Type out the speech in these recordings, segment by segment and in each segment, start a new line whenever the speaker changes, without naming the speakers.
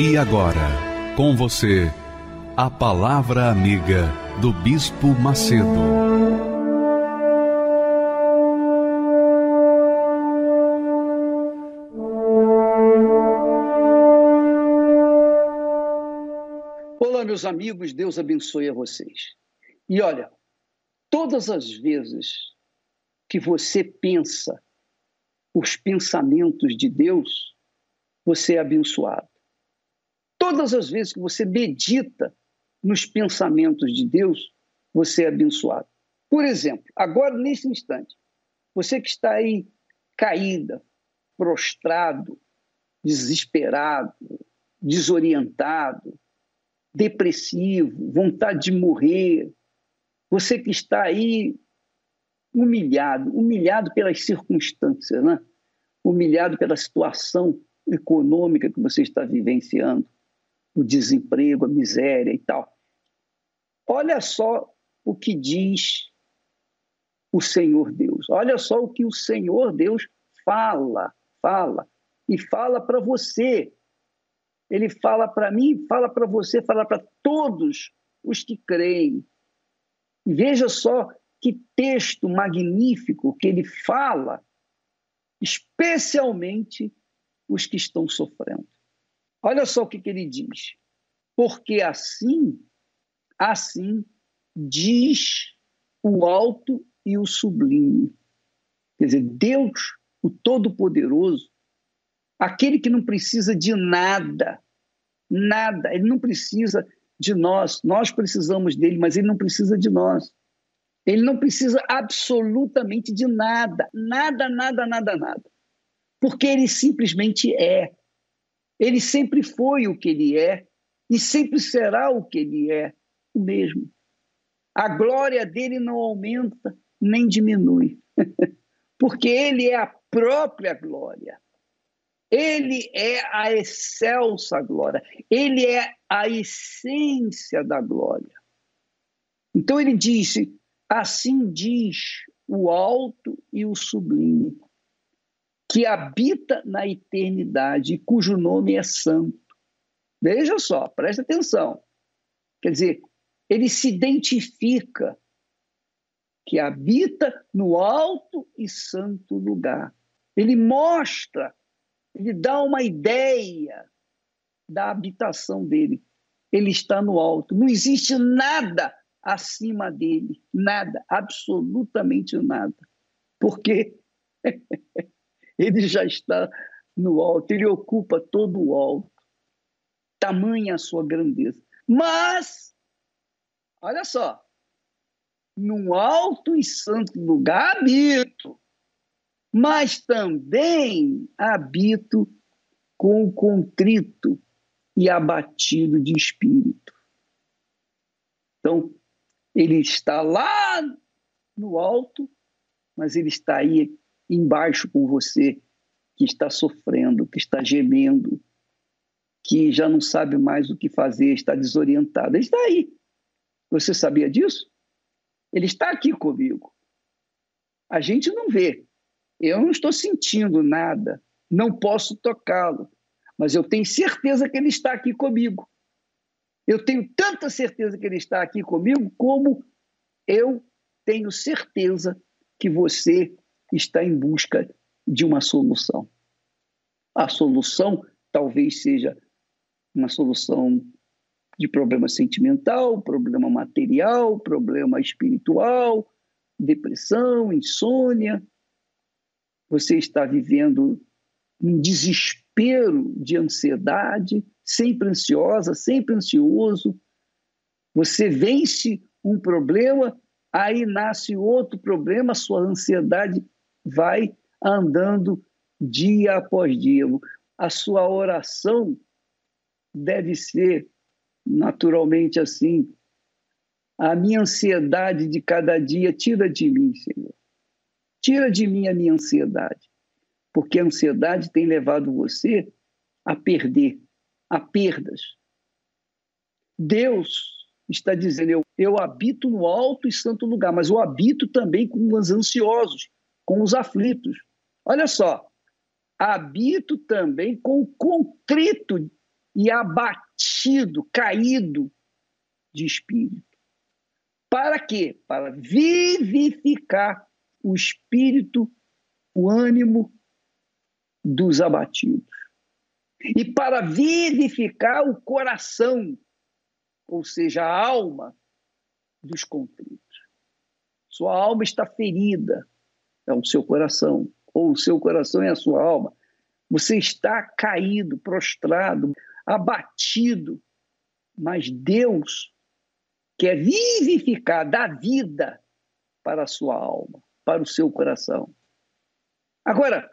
E agora, com você, a Palavra Amiga do Bispo Macedo.
Olá, meus amigos, Deus abençoe a vocês. E olha, todas as vezes que você pensa os pensamentos de Deus, você é abençoado. Todas as vezes que você medita nos pensamentos de Deus, você é abençoado. Por exemplo, agora nesse instante, você que está aí caída, prostrado, desesperado, desorientado, depressivo, vontade de morrer, você que está aí humilhado, humilhado pelas circunstâncias, né? humilhado pela situação econômica que você está vivenciando, o desemprego, a miséria e tal. Olha só o que diz o Senhor Deus. Olha só o que o Senhor Deus fala, fala e fala para você. Ele fala para mim, fala para você, fala para todos os que creem. E veja só que texto magnífico que ele fala, especialmente os que estão sofrendo. Olha só o que, que ele diz. Porque assim, assim diz o alto e o sublime. Quer dizer, Deus, o Todo-Poderoso, aquele que não precisa de nada, nada, ele não precisa de nós, nós precisamos dele, mas ele não precisa de nós. Ele não precisa absolutamente de nada, nada, nada, nada, nada. Porque ele simplesmente é. Ele sempre foi o que ele é e sempre será o que ele é, o mesmo. A glória dele não aumenta nem diminui, porque ele é a própria glória. Ele é a excelsa glória, ele é a essência da glória. Então ele disse: assim diz o alto e o sublime que habita na eternidade cujo nome é santo. Veja só, preste atenção. Quer dizer, ele se identifica que habita no alto e santo lugar. Ele mostra, ele dá uma ideia da habitação dele. Ele está no alto. Não existe nada acima dele, nada, absolutamente nada. Porque ele já está no alto, ele ocupa todo o alto. Tamanha a sua grandeza. Mas, olha só, num alto e santo lugar habito, mas também habito com contrito e abatido de espírito. Então, ele está lá no alto, mas ele está aí embaixo com você, que está sofrendo, que está gemendo, que já não sabe mais o que fazer, está desorientado. Ele está aí. Você sabia disso? Ele está aqui comigo. A gente não vê. Eu não estou sentindo nada, não posso tocá-lo, mas eu tenho certeza que ele está aqui comigo. Eu tenho tanta certeza que ele está aqui comigo, como eu tenho certeza que você está em busca de uma solução. A solução talvez seja uma solução de problema sentimental, problema material, problema espiritual, depressão, insônia. Você está vivendo um desespero de ansiedade, sempre ansiosa, sempre ansioso. Você vence um problema, aí nasce outro problema, sua ansiedade vai andando dia após dia. a sua oração deve ser naturalmente assim. A minha ansiedade de cada dia, tira de mim, Senhor. Tira de mim a minha ansiedade. Porque a ansiedade tem levado você a perder, a perdas. Deus está dizendo: eu, eu habito no alto e santo lugar, mas eu habito também com os ansiosos, com os aflitos. Olha só, habito também com o contrito e abatido, caído de espírito. Para quê? Para vivificar o espírito, o ânimo dos abatidos. E para vivificar o coração, ou seja, a alma dos contritos. Sua alma está ferida, é o seu coração, ou o seu coração é a sua alma. Você está caído, prostrado, abatido, mas Deus quer vivificar, dar vida para a sua alma, para o seu coração. Agora,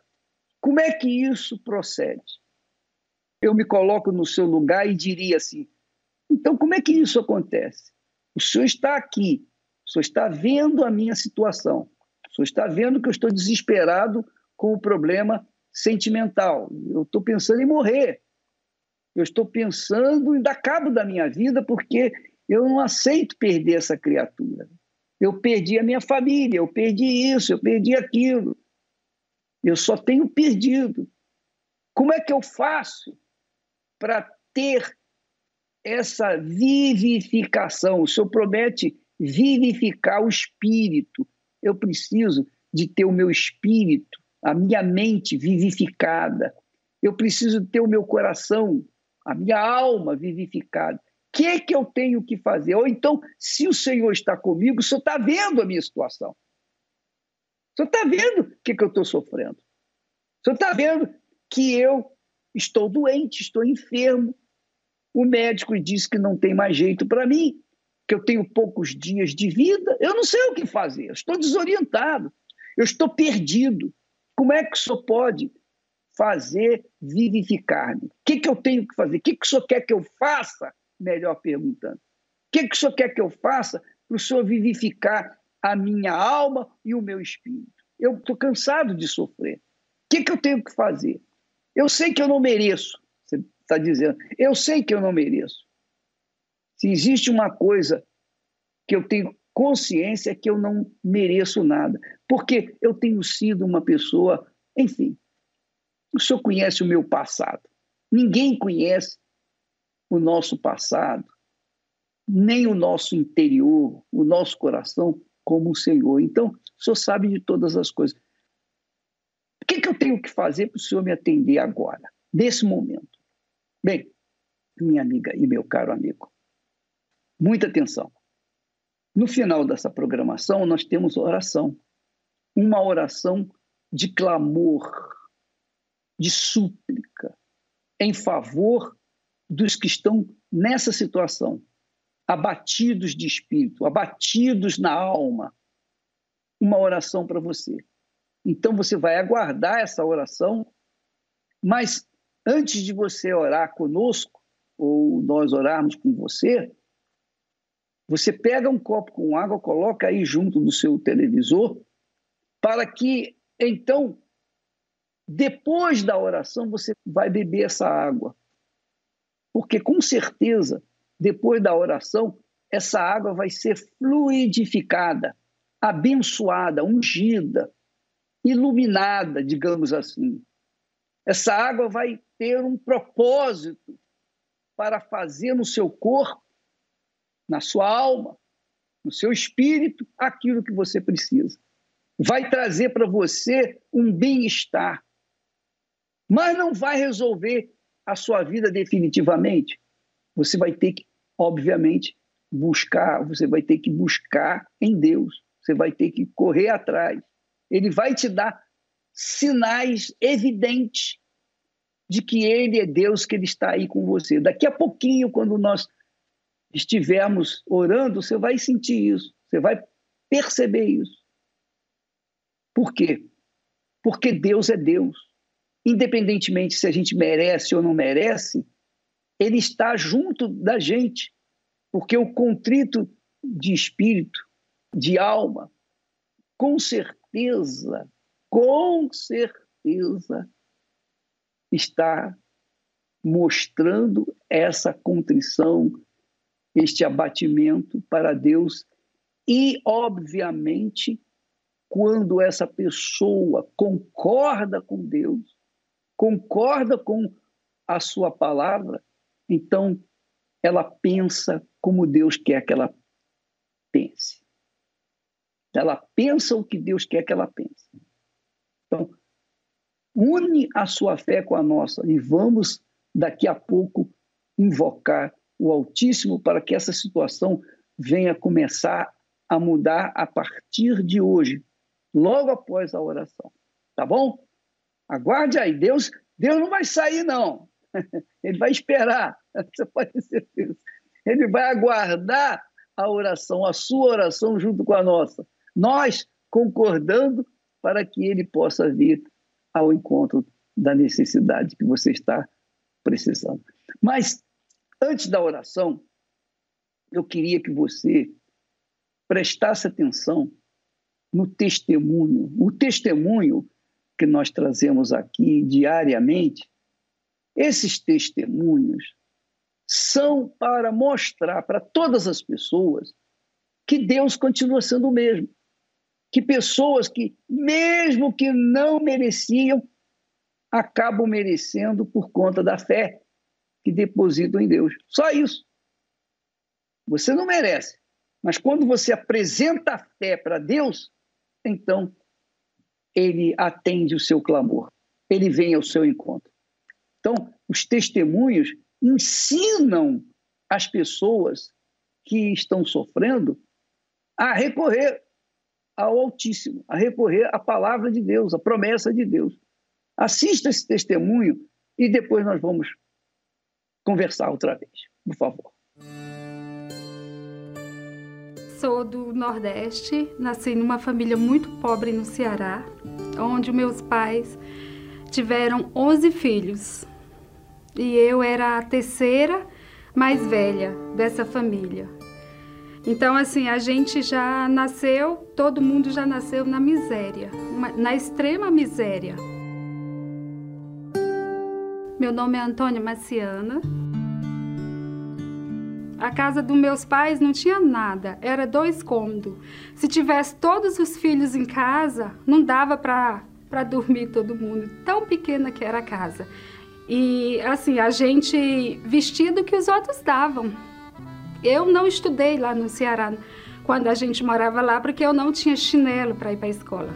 como é que isso procede? Eu me coloco no seu lugar e diria assim: então, como é que isso acontece? O senhor está aqui, o senhor está vendo a minha situação, senhor está vendo que eu estou desesperado com o problema sentimental, eu estou pensando em morrer, eu estou pensando em dar cabo da minha vida porque eu não aceito perder essa criatura. Eu perdi a minha família, eu perdi isso, eu perdi aquilo. Eu só tenho perdido. Como é que eu faço para ter essa vivificação? O Senhor promete vivificar o espírito. Eu preciso de ter o meu espírito, a minha mente vivificada. Eu preciso ter o meu coração a minha alma vivificada. O que, que eu tenho que fazer? Ou então, se o Senhor está comigo, o Senhor está vendo a minha situação. O Senhor está vendo o que, que eu estou sofrendo. O Senhor está vendo que eu estou doente, estou enfermo. O médico diz que não tem mais jeito para mim, que eu tenho poucos dias de vida. Eu não sei o que fazer, eu estou desorientado, eu estou perdido. Como é que o senhor pode fazer vivificar-me. O que, que eu tenho que fazer? O que, que o senhor quer que eu faça? Melhor perguntando. O que, que o senhor quer que eu faça para o senhor vivificar a minha alma e o meu espírito? Eu estou cansado de sofrer. O que, que eu tenho que fazer? Eu sei que eu não mereço, você está dizendo. Eu sei que eu não mereço. Se existe uma coisa que eu tenho consciência é que eu não mereço nada, porque eu tenho sido uma pessoa, enfim, o senhor conhece o meu passado. Ninguém conhece o nosso passado, nem o nosso interior, o nosso coração, como o Senhor. Então, o senhor sabe de todas as coisas. O que, que eu tenho que fazer para o senhor me atender agora, nesse momento? Bem, minha amiga e meu caro amigo, muita atenção. No final dessa programação, nós temos oração. Uma oração de clamor de súplica em favor dos que estão nessa situação, abatidos de espírito, abatidos na alma. Uma oração para você. Então você vai aguardar essa oração, mas antes de você orar conosco, ou nós orarmos com você, você pega um copo com água, coloca aí junto do seu televisor, para que então depois da oração, você vai beber essa água. Porque, com certeza, depois da oração, essa água vai ser fluidificada, abençoada, ungida, iluminada, digamos assim. Essa água vai ter um propósito para fazer no seu corpo, na sua alma, no seu espírito, aquilo que você precisa. Vai trazer para você um bem-estar, mas não vai resolver a sua vida definitivamente. Você vai ter que, obviamente, buscar, você vai ter que buscar em Deus, você vai ter que correr atrás. Ele vai te dar sinais evidentes de que Ele é Deus, que Ele está aí com você. Daqui a pouquinho, quando nós estivermos orando, você vai sentir isso, você vai perceber isso. Por quê? Porque Deus é Deus. independentemente se a gente merece ou não merece, ele está junto da gente, porque o contrito de espírito, de alma, com certeza, com certeza, está mostrando essa contrição, este abatimento para Deus. E, obviamente, quando essa pessoa concorda com Deus, concorda com a sua palavra, então ela pensa como Deus quer que ela pense. Ela pensa o que Deus quer que ela pense. Então, une a sua fé com a nossa e vamos daqui a pouco invocar o Altíssimo para que essa situação venha começar a mudar a partir de hoje, logo após a oração. Tá bom? Aguarde aí, Deus, Deus não vai sair não. Ele vai esperar, você pode ter certeza. Ele vai aguardar a oração, a sua oração junto com a nossa. Nós concordando para que ele possa vir ao encontro da necessidade que você está precisando. Mas antes da oração, eu queria que você prestasse atenção no testemunho. O testemunho que nós trazemos aqui diariamente, esses testemunhos são para mostrar para todas as pessoas que Deus continua sendo o mesmo. Que pessoas que, mesmo que não mereciam, acabam merecendo por conta da fé que depositam em Deus. Só isso. Você não merece. Mas quando você apresenta a fé para Deus, então ele atende o seu clamor. Ele vem ao seu encontro. Então, os testemunhos ensinam as pessoas que estão sofrendo a recorrer ao Altíssimo, a recorrer à palavra de Deus, à promessa de Deus. Assista esse testemunho e depois nós vamos conversar outra vez, por favor.
Sou do Nordeste, nasci numa família muito pobre no Ceará, onde meus pais tiveram 11 filhos e eu era a terceira mais velha dessa família. Então, assim, a gente já nasceu, todo mundo já nasceu na miséria, na extrema miséria. Meu nome é Antônia Maciana. A casa dos meus pais não tinha nada, era dois cômodos. Se tivesse todos os filhos em casa, não dava para dormir todo mundo, tão pequena que era a casa. E assim, a gente vestia do que os outros davam. Eu não estudei lá no Ceará quando a gente morava lá porque eu não tinha chinelo para ir para a escola.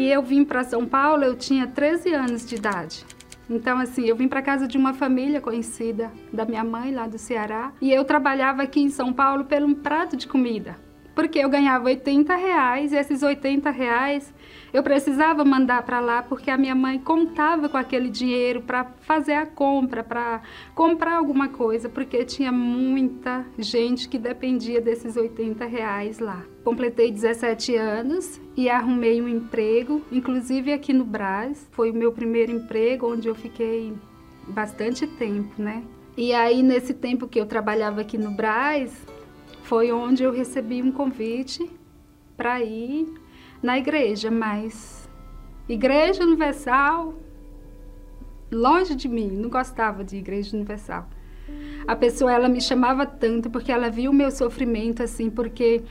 E eu vim para São Paulo, eu tinha 13 anos de idade. Então, assim, eu vim para casa de uma família conhecida da minha mãe lá do Ceará e eu trabalhava aqui em São Paulo pelo um prato de comida. Porque eu ganhava 80 reais e esses 80 reais eu precisava mandar para lá porque a minha mãe contava com aquele dinheiro para fazer a compra, para comprar alguma coisa, porque tinha muita gente que dependia desses 80 reais lá. Completei 17 anos e arrumei um emprego, inclusive aqui no Brás. Foi o meu primeiro emprego, onde eu fiquei bastante tempo, né? E aí, nesse tempo que eu trabalhava aqui no Brás, foi onde eu recebi um convite para ir na igreja, mas Igreja Universal, longe de mim, não gostava de Igreja Universal. A pessoa ela me chamava tanto porque ela viu o meu sofrimento assim, porque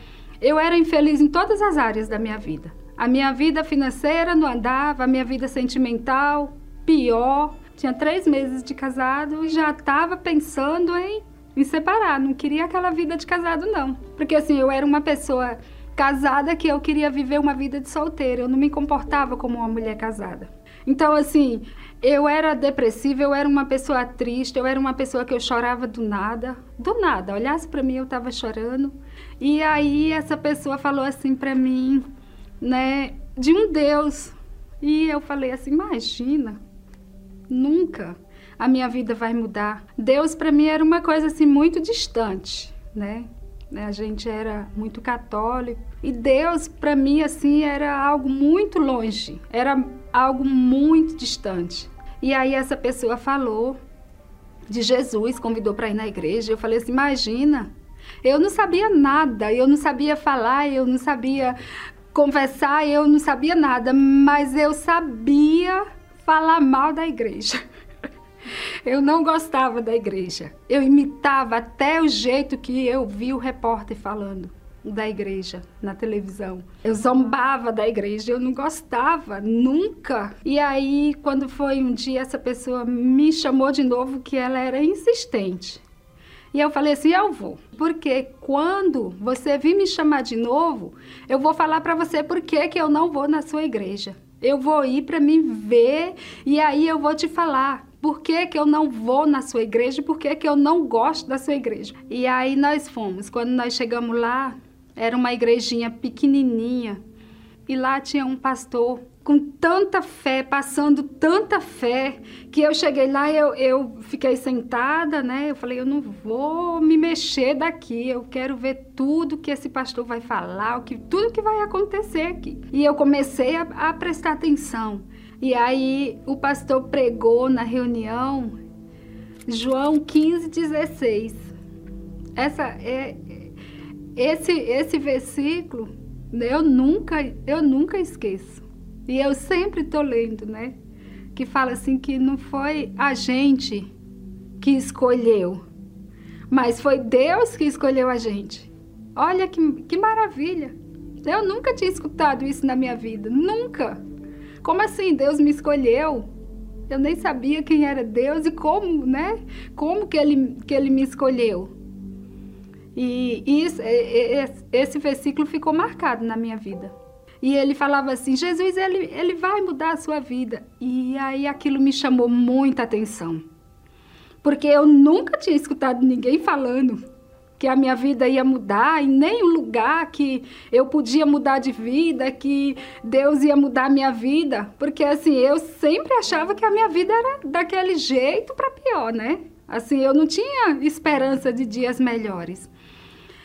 eu era infeliz em todas as áreas da minha vida. A minha vida financeira não andava, a minha vida sentimental, pior. Tinha três meses de casado e já estava pensando em, em separar. Não queria aquela vida de casado, não. Porque assim, eu era uma pessoa casada que eu queria viver uma vida de solteira. Eu não me comportava como uma mulher casada. Então, assim, eu era depressiva, eu era uma pessoa triste, eu era uma pessoa que eu chorava do nada, do nada. Olhasse para mim, eu estava chorando. E aí essa pessoa falou assim para mim, né, de um Deus. E eu falei assim: imagina, nunca a minha vida vai mudar. Deus para mim era uma coisa assim muito distante, né? Né? A gente era muito católico e Deus para mim assim era algo muito longe, era algo muito distante. E aí essa pessoa falou de Jesus, convidou para ir na igreja. Eu falei assim: imagina, eu não sabia nada, eu não sabia falar, eu não sabia conversar, eu não sabia nada, mas eu sabia falar mal da igreja. Eu não gostava da igreja. Eu imitava até o jeito que eu vi o repórter falando da igreja na televisão. Eu zombava da igreja, eu não gostava, nunca. E aí, quando foi um dia, essa pessoa me chamou de novo, que ela era insistente. E eu falei assim: eu vou. Porque quando você vir me chamar de novo, eu vou falar para você por que, que eu não vou na sua igreja. Eu vou ir para me ver e aí eu vou te falar por que, que eu não vou na sua igreja, por que, que eu não gosto da sua igreja. E aí nós fomos. Quando nós chegamos lá, era uma igrejinha pequenininha e lá tinha um pastor com tanta fé, passando tanta fé, que eu cheguei lá, eu, eu fiquei sentada, né? Eu falei, eu não vou me mexer daqui, eu quero ver tudo que esse pastor vai falar, o que, tudo que vai acontecer aqui. E eu comecei a, a prestar atenção. E aí o pastor pregou na reunião João 15, 16. Essa é, esse, esse versículo eu nunca, eu nunca esqueço. E eu sempre estou lendo, né? Que fala assim que não foi a gente que escolheu, mas foi Deus que escolheu a gente. Olha que, que maravilha! Eu nunca tinha escutado isso na minha vida, nunca. Como assim Deus me escolheu? Eu nem sabia quem era Deus e como, né? Como que ele, que ele me escolheu. E isso, esse versículo ficou marcado na minha vida. E ele falava assim: Jesus, ele, ele vai mudar a sua vida. E aí aquilo me chamou muita atenção. Porque eu nunca tinha escutado ninguém falando que a minha vida ia mudar, em nenhum lugar que eu podia mudar de vida, que Deus ia mudar a minha vida. Porque assim, eu sempre achava que a minha vida era daquele jeito para pior, né? Assim, eu não tinha esperança de dias melhores.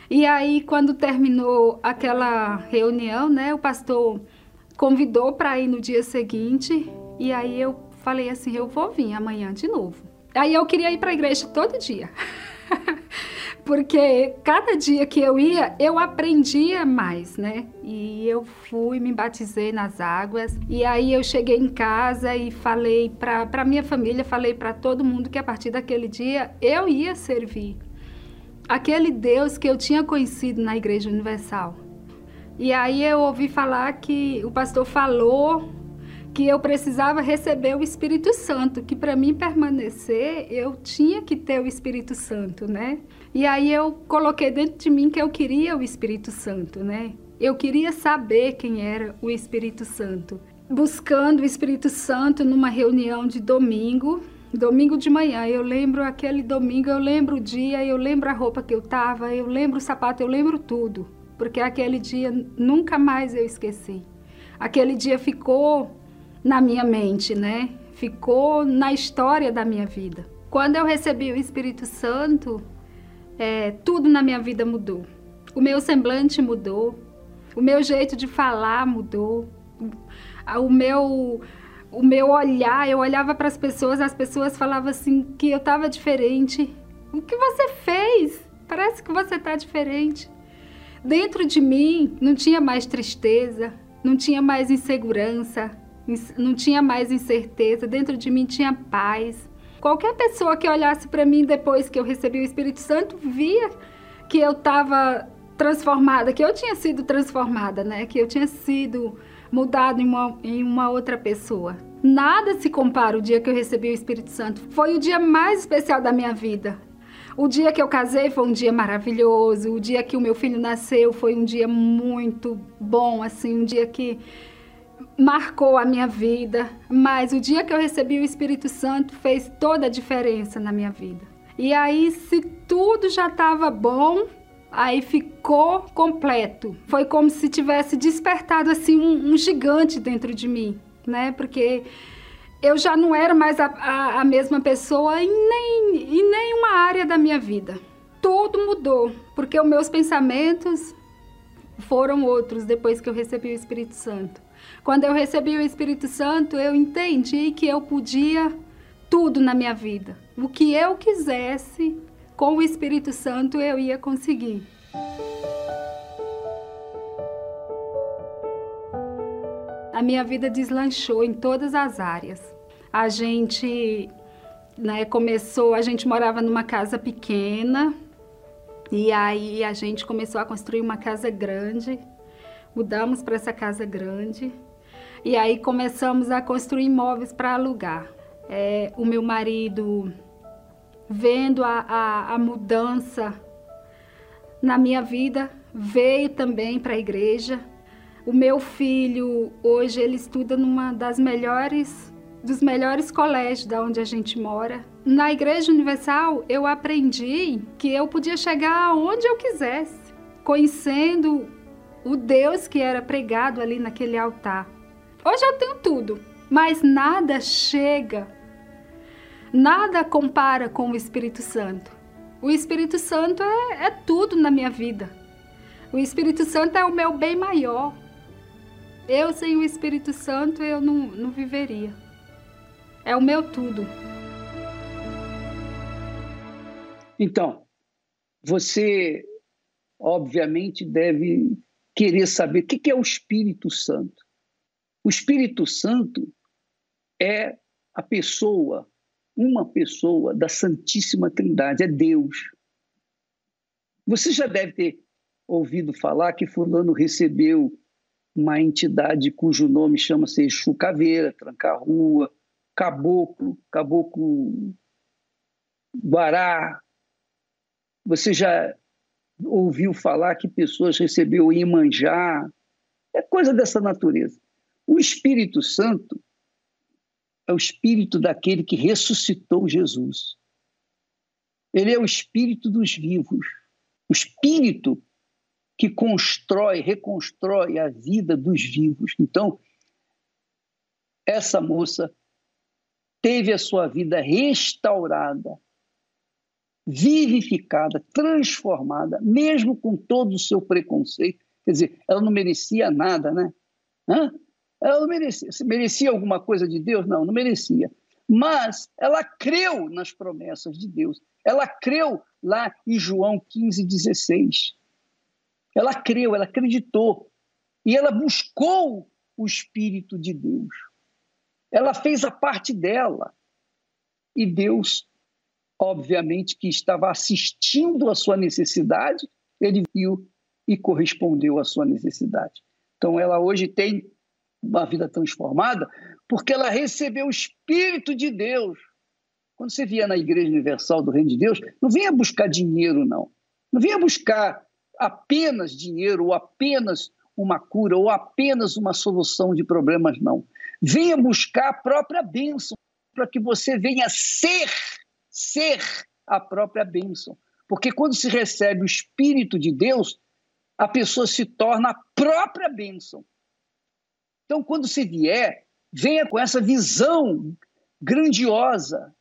E aí, quando terminou aquela reunião, né, o pastor convidou para ir no dia seguinte. E aí eu falei assim: eu vou vir amanhã de novo. Aí eu queria ir para a igreja todo dia. Porque cada dia que eu ia, eu aprendia mais, né? E eu fui, me batizei nas águas. E aí eu cheguei em casa e falei para minha família, falei para todo mundo que a partir daquele dia eu ia servir aquele Deus que eu tinha conhecido na Igreja Universal. E aí eu ouvi falar que o pastor falou que eu precisava receber o Espírito Santo, que para mim permanecer, eu tinha que ter o Espírito Santo, né? E aí eu coloquei dentro de mim que eu queria o Espírito Santo, né? Eu queria saber quem era o Espírito Santo. Buscando o Espírito Santo numa reunião de domingo, Domingo de manhã, eu lembro aquele domingo, eu lembro o dia, eu lembro a roupa que eu tava, eu lembro o sapato, eu lembro tudo. Porque aquele dia nunca mais eu esqueci. Aquele dia ficou na minha mente, né? Ficou na história da minha vida. Quando eu recebi o Espírito Santo, é, tudo na minha vida mudou. O meu semblante mudou, o meu jeito de falar mudou, o meu o meu olhar, eu olhava para as pessoas, as pessoas falavam assim que eu estava diferente. O que você fez? Parece que você está diferente. Dentro de mim não tinha mais tristeza, não tinha mais insegurança, não tinha mais incerteza. Dentro de mim tinha paz. Qualquer pessoa que olhasse para mim depois que eu recebi o Espírito Santo via que eu estava transformada, que eu tinha sido transformada, né? Que eu tinha sido mudado em uma, em uma outra pessoa. Nada se compara o dia que eu recebi o Espírito Santo. Foi o dia mais especial da minha vida. O dia que eu casei foi um dia maravilhoso. O dia que o meu filho nasceu foi um dia muito bom, assim, um dia que marcou a minha vida. Mas o dia que eu recebi o Espírito Santo fez toda a diferença na minha vida. E aí, se tudo já estava bom, aí ficou completo. Foi como se tivesse despertado assim um, um gigante dentro de mim, né? Porque eu já não era mais a, a, a mesma pessoa em, nem, em nenhuma área da minha vida. Tudo mudou, porque os meus pensamentos foram outros depois que eu recebi o Espírito Santo. Quando eu recebi o Espírito Santo, eu entendi que eu podia tudo na minha vida. O que eu quisesse, com o Espírito Santo, eu ia conseguir. A minha vida deslanchou em todas as áreas. A gente né, começou, a gente morava numa casa pequena, e aí a gente começou a construir uma casa grande. Mudamos para essa casa grande. E aí começamos a construir imóveis para alugar. É, o meu marido, vendo a, a, a mudança na minha vida, veio também para a igreja. O meu filho, hoje, ele estuda numa das melhores dos melhores colégios da onde a gente mora. Na Igreja Universal, eu aprendi que eu podia chegar aonde eu quisesse, conhecendo o Deus que era pregado ali naquele altar. Hoje eu tenho tudo, mas nada chega, nada compara com o Espírito Santo. O Espírito Santo é, é tudo na minha vida. O Espírito Santo é o meu bem maior. Eu sem o Espírito Santo eu não, não viveria. É o meu tudo.
Então, você obviamente deve querer saber o que é o Espírito Santo. O Espírito Santo é a pessoa, uma pessoa da Santíssima Trindade, é Deus. Você já deve ter ouvido falar que Fulano recebeu uma entidade cujo nome chama-se Exu Caveira, Tranca-Rua, caboclo, caboclo guará. Você já ouviu falar que pessoas recebeu Imanjá? É coisa dessa natureza. O Espírito Santo é o espírito daquele que ressuscitou Jesus. Ele é o espírito dos vivos, o espírito que constrói, reconstrói a vida dos vivos. Então, essa moça teve a sua vida restaurada, vivificada, transformada, mesmo com todo o seu preconceito. Quer dizer, ela não merecia nada, né? Hã? Ela merecia. Merecia alguma coisa de Deus? Não, não merecia. Mas ela creu nas promessas de Deus. Ela creu lá em João 15, 16. Ela creu, ela acreditou. E ela buscou o Espírito de Deus. Ela fez a parte dela. E Deus, obviamente, que estava assistindo à sua necessidade, ele viu e correspondeu à sua necessidade. Então, ela hoje tem uma vida transformada porque ela recebeu o Espírito de Deus. Quando você vier na Igreja Universal do Reino de Deus, não venha buscar dinheiro, não. Não venha buscar apenas dinheiro ou apenas uma cura ou apenas uma solução de problemas, não. Venha buscar a própria bênção, para que você venha ser, ser a própria bênção. Porque quando se recebe o Espírito de Deus, a pessoa se torna a própria bênção. Então, quando você vier, venha com essa visão grandiosa.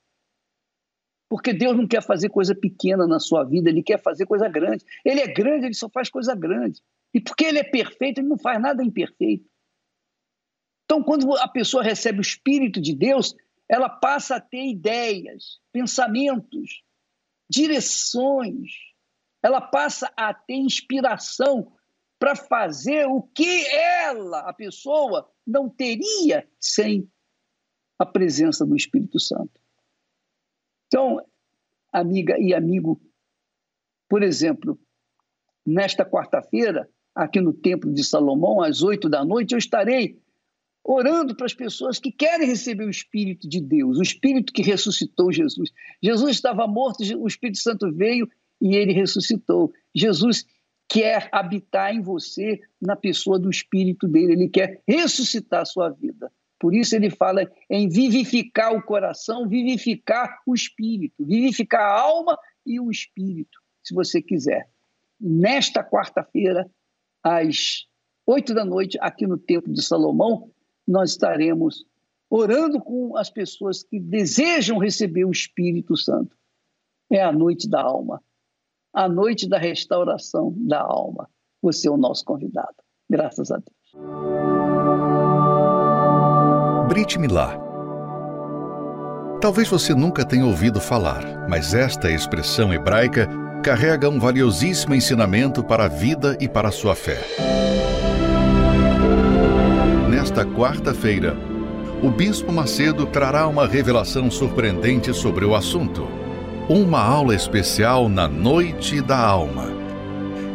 Porque Deus não quer fazer coisa pequena na sua vida, Ele quer fazer coisa grande. Ele é grande, Ele só faz coisa grande. E porque Ele é perfeito, Ele não faz nada imperfeito. Então, quando a pessoa recebe o Espírito de Deus, ela passa a ter ideias, pensamentos, direções, ela passa a ter inspiração para fazer o que ela, a pessoa, não teria sem a presença do Espírito Santo. Então, amiga e amigo, por exemplo, nesta quarta-feira, aqui no Templo de Salomão, às oito da noite, eu estarei orando para as pessoas que querem receber o Espírito de Deus, o Espírito que ressuscitou Jesus. Jesus estava morto, o Espírito Santo veio e ele ressuscitou. Jesus quer habitar em você, na pessoa do Espírito dele, ele quer ressuscitar a sua vida. Por isso ele fala em vivificar o coração, vivificar o espírito, vivificar a alma e o espírito, se você quiser. Nesta quarta-feira, às oito da noite, aqui no Templo de Salomão, nós estaremos orando com as pessoas que desejam receber o Espírito Santo. É a noite da alma. A noite da restauração da alma. Você é o nosso convidado. Graças a Deus.
Brit Milá. Talvez você nunca tenha ouvido falar, mas esta expressão hebraica carrega um valiosíssimo ensinamento para a vida e para a sua fé. Nesta quarta-feira, o Bispo Macedo trará uma revelação surpreendente sobre o assunto. Uma aula especial na Noite da Alma.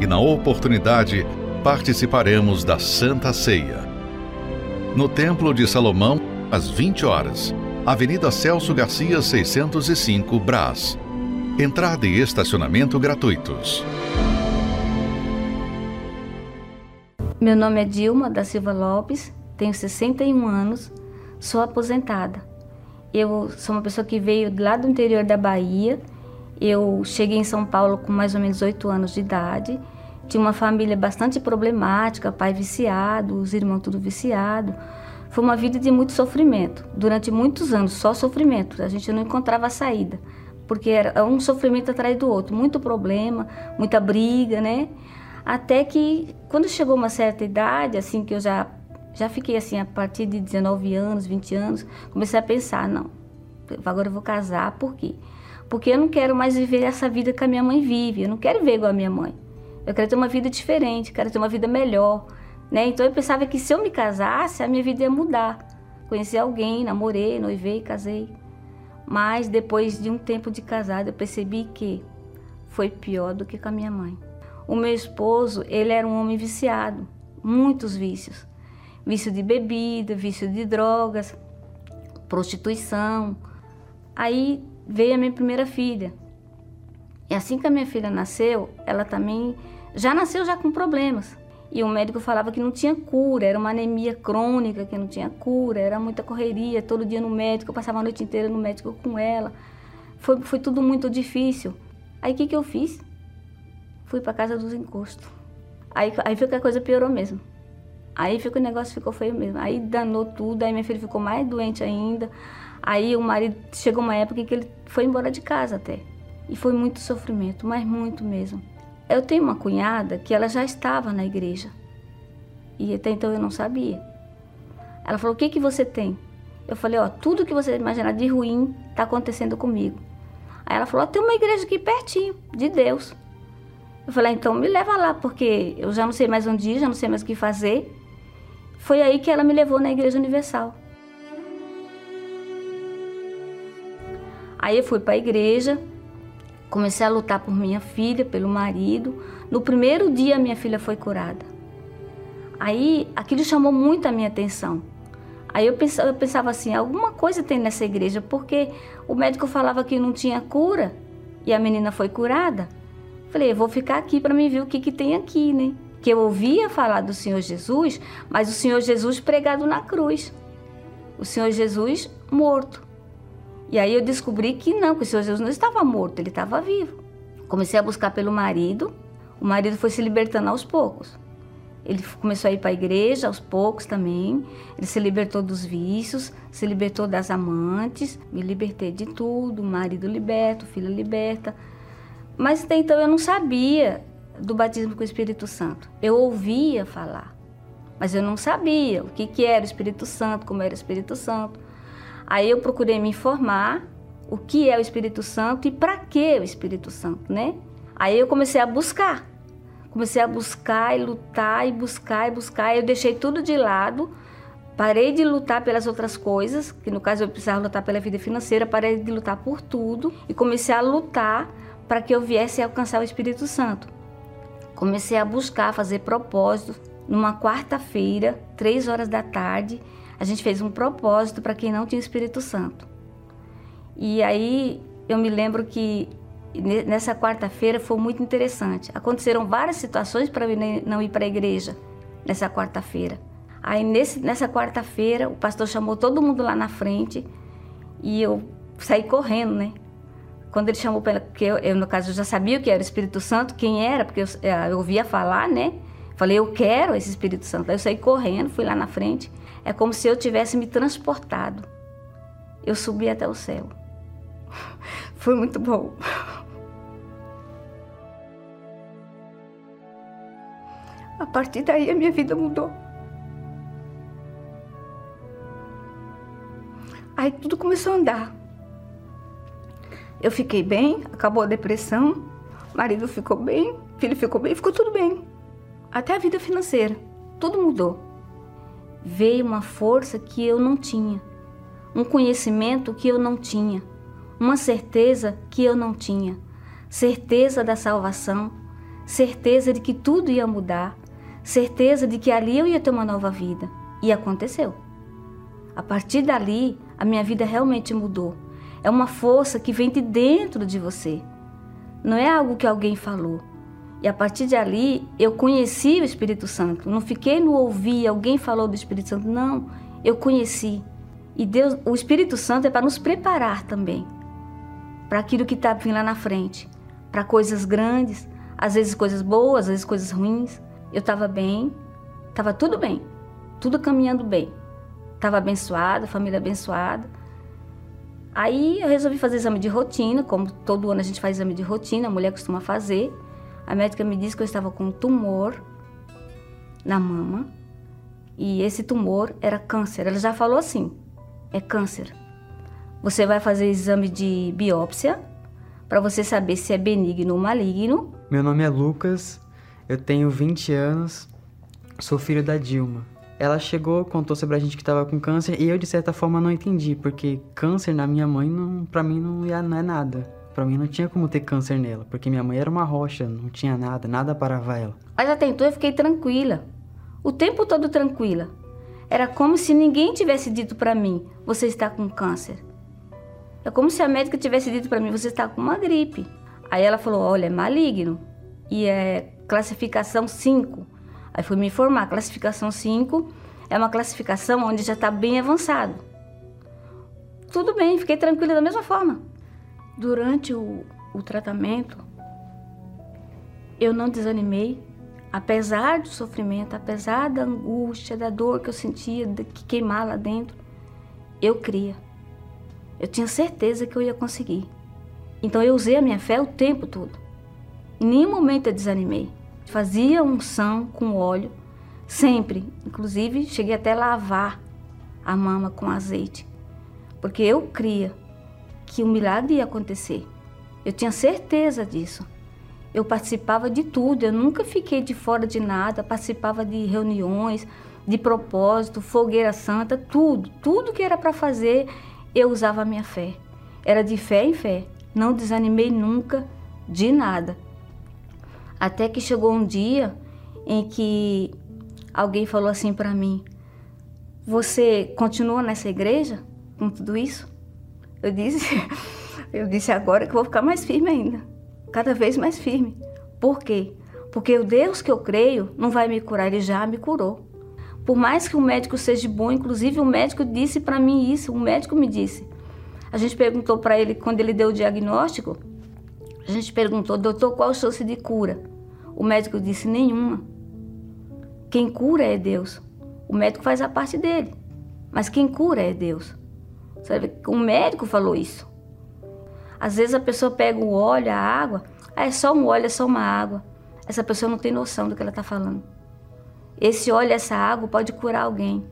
E na oportunidade, participaremos da Santa Ceia. No Templo de Salomão, às 20 horas, Avenida Celso Garcia, 605, Brás. Entrada e estacionamento gratuitos.
Meu nome é Dilma da Silva Lopes, tenho 61 anos, sou aposentada. Eu sou uma pessoa que veio lá do interior da Bahia. Eu cheguei em São Paulo com mais ou menos 8 anos de idade. Tinha uma família bastante problemática, pai viciado, os irmãos tudo viciado. Foi uma vida de muito sofrimento. Durante muitos anos, só sofrimento. A gente não encontrava saída. Porque era um sofrimento atrás do outro. Muito problema, muita briga, né? Até que, quando chegou uma certa idade, assim, que eu já, já fiquei assim, a partir de 19 anos, 20 anos, comecei a pensar: não, agora eu vou casar, por quê? Porque eu não quero mais viver essa vida que a minha mãe vive. Eu não quero viver igual a minha mãe. Eu quero ter uma vida diferente, quero ter uma vida melhor. Né? Então eu pensava que se eu me casasse, a minha vida ia mudar. Conheci alguém, namorei, noivei, casei. Mas depois de um tempo de casado, eu percebi que foi pior do que com a minha mãe. O meu esposo, ele era um homem viciado, muitos vícios. Vício de bebida, vício de drogas, prostituição. Aí veio a minha primeira filha. E assim que a minha filha nasceu, ela também já nasceu já com problemas. E o médico falava que não tinha cura, era uma anemia crônica, que não tinha cura, era muita correria, todo dia no médico, eu passava a noite inteira no médico com ela. Foi, foi tudo muito difícil. Aí o que, que eu fiz? Fui para casa dos encostos. Aí, aí foi que a coisa piorou mesmo. Aí que o negócio ficou feio mesmo. Aí danou tudo, aí minha filha ficou mais doente ainda. Aí o marido chegou uma época em que ele foi embora de casa até. E foi muito sofrimento, mas muito mesmo. Eu tenho uma cunhada que ela já estava na igreja. E até então eu não sabia. Ela falou: O que, que você tem? Eu falei: Ó, tudo que você imaginar de ruim está acontecendo comigo. Aí ela falou: Tem uma igreja aqui pertinho, de Deus. Eu falei: Então me leva lá, porque eu já não sei mais onde ir, já não sei mais o que fazer. Foi aí que ela me levou na Igreja Universal. Aí eu fui para a igreja, Comecei a lutar por minha filha, pelo marido. No primeiro dia, minha filha foi curada. Aí, aquilo chamou muito a minha atenção. Aí eu pensava, eu pensava assim, alguma coisa tem nessa igreja, porque o médico falava que não tinha cura e a menina foi curada. Falei, vou ficar aqui para me ver o que, que tem aqui, né? Que eu ouvia falar do Senhor Jesus, mas o Senhor Jesus pregado na cruz. O Senhor Jesus morto. E aí eu descobri que não, que o Senhor Jesus não estava morto, ele estava vivo. Comecei a buscar pelo marido, o marido foi se libertando aos poucos. Ele começou a ir para a igreja aos poucos também. Ele se libertou dos vícios, se libertou das amantes, me libertei de tudo, marido liberto, filha liberta. Mas até então eu não sabia do batismo com o Espírito Santo. Eu ouvia falar, mas eu não sabia o que, que era o Espírito Santo, como era o Espírito Santo. Aí eu procurei me informar o que é o Espírito Santo e para que o Espírito Santo, né? Aí eu comecei a buscar. Comecei a buscar e lutar e buscar e buscar. Eu deixei tudo de lado. Parei de lutar pelas outras coisas, que no caso eu precisava lutar pela vida financeira, parei de lutar por tudo e comecei a lutar para que eu viesse a alcançar o Espírito Santo. Comecei a buscar, fazer propósitos. Numa quarta-feira, três horas da tarde, a gente fez um propósito para quem não tinha Espírito Santo. E aí eu me lembro que nessa quarta-feira foi muito interessante. Aconteceram várias situações para eu não ir para a igreja nessa quarta-feira. Aí nesse, nessa quarta-feira o pastor chamou todo mundo lá na frente e eu saí correndo, né? Quando ele chamou para que eu, eu, no caso, eu já sabia o que era o Espírito Santo, quem era, porque eu, é, eu ouvia falar, né? Falei, eu quero esse Espírito Santo. Aí eu saí correndo, fui lá na frente. É como se eu tivesse me transportado. Eu subi até o céu. Foi muito bom. A partir daí a minha vida mudou. Aí tudo começou a andar. Eu fiquei bem, acabou a depressão, marido ficou bem, filho ficou bem, ficou tudo bem. Até a vida financeira, tudo mudou. Veio uma força que eu não tinha, um conhecimento que eu não tinha, uma certeza que eu não tinha, certeza da salvação, certeza de que tudo ia mudar, certeza de que ali eu ia ter uma nova vida. E aconteceu. A partir dali, a minha vida realmente mudou. É uma força que vem de dentro de você. Não é algo que alguém falou. E a partir de ali, eu conheci o Espírito Santo. Não fiquei no ouvir, alguém falou do Espírito Santo. Não, eu conheci. E Deus, o Espírito Santo é para nos preparar também para aquilo que está vindo lá na frente, para coisas grandes, às vezes coisas boas, às vezes coisas ruins. Eu estava bem, estava tudo bem, tudo caminhando bem. Estava abençoada, família abençoada. Aí eu resolvi fazer exame de rotina, como todo ano a gente faz exame de rotina, a mulher costuma fazer. A médica me disse que eu estava com um tumor na mama e esse tumor era câncer. Ela já falou assim: é câncer. Você vai fazer exame de biópsia para você saber se é benigno ou maligno.
Meu nome é Lucas, eu tenho 20 anos, sou filho da Dilma. Ela chegou, contou sobre a gente que estava com câncer e eu de certa forma não entendi, porque câncer na minha mãe não, para mim não, não é nada. Para mim não tinha como ter câncer nela, porque minha mãe era uma rocha, não tinha nada, nada parava ela.
Mas até então eu fiquei tranquila, o tempo todo tranquila. Era como se ninguém tivesse dito para mim: você está com câncer. É como se a médica tivesse dito para mim: você está com uma gripe. Aí ela falou: olha, é maligno e é classificação 5. Aí fui me informar: classificação 5 é uma classificação onde já está bem avançado. Tudo bem, fiquei tranquila da mesma forma. Durante o, o tratamento, eu não desanimei, apesar do sofrimento, apesar da angústia, da dor que eu sentia, de que queimar lá dentro, eu cria. Eu tinha certeza que eu ia conseguir. Então eu usei a minha fé o tempo todo. Em nenhum momento eu desanimei. Fazia unção com óleo, sempre. Inclusive, cheguei até a lavar a mama com azeite. Porque eu cria que o milagre ia acontecer. Eu tinha certeza disso. Eu participava de tudo, eu nunca fiquei de fora de nada, participava de reuniões, de propósito, fogueira santa, tudo, tudo que era para fazer, eu usava a minha fé. Era de fé em fé. Não desanimei nunca de nada. Até que chegou um dia em que alguém falou assim para mim: Você continua nessa igreja com tudo isso? Eu disse, eu disse agora que vou ficar mais firme ainda, cada vez mais firme. Por quê? Porque o Deus que eu creio não vai me curar, ele já me curou. Por mais que o médico seja bom, inclusive o médico disse para mim isso, o médico me disse. A gente perguntou para ele quando ele deu o diagnóstico, a gente perguntou, doutor, qual a chance de cura? O médico disse nenhuma. Quem cura é Deus. O médico faz a parte dele, mas quem cura é Deus. Sabe? O médico falou isso. Às vezes a pessoa pega o óleo, a água, ah, é só um óleo, é só uma água. Essa pessoa não tem noção do que ela está falando. Esse óleo, essa água pode curar alguém.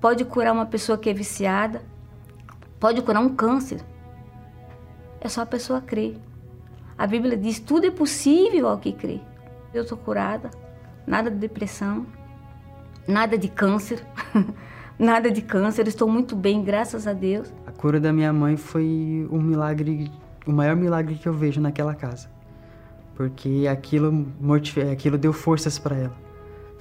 Pode curar uma pessoa que é viciada. Pode curar um câncer. É só a pessoa crer. A Bíblia diz: tudo é possível ao que crê. Eu estou curada, nada de depressão, nada de câncer, nada de câncer. Estou muito bem, graças a Deus.
A cura da minha mãe foi um milagre, o maior milagre que eu vejo naquela casa, porque aquilo, aquilo deu forças para ela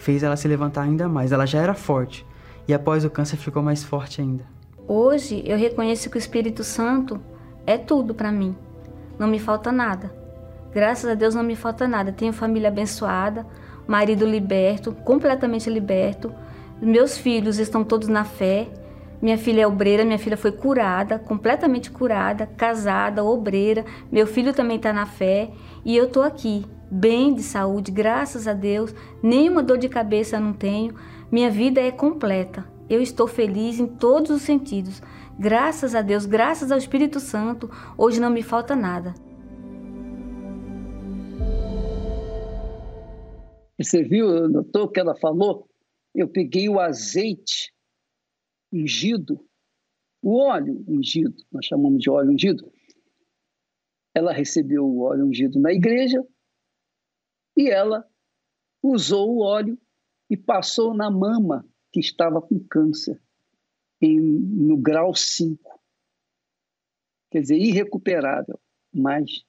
fez ela se levantar ainda mais. Ela já era forte e após o câncer ficou mais forte ainda.
Hoje eu reconheço que o Espírito Santo é tudo para mim. Não me falta nada. Graças a Deus não me falta nada. Tenho família abençoada, marido liberto, completamente liberto. Meus filhos estão todos na fé. Minha filha é obreira, minha filha foi curada, completamente curada, casada, obreira. Meu filho também está na fé e eu estou aqui bem de saúde, graças a Deus, nenhuma dor de cabeça não tenho, minha vida é completa. Eu estou feliz em todos os sentidos. Graças a Deus, graças ao Espírito Santo, hoje não me falta nada.
Você viu, notou que ela falou? Eu peguei o azeite ungido, o óleo ungido, nós chamamos de óleo ungido. Ela recebeu o óleo ungido na igreja e ela usou o óleo e passou na mama que estava com câncer, em, no grau 5. Quer dizer, irrecuperável. Mas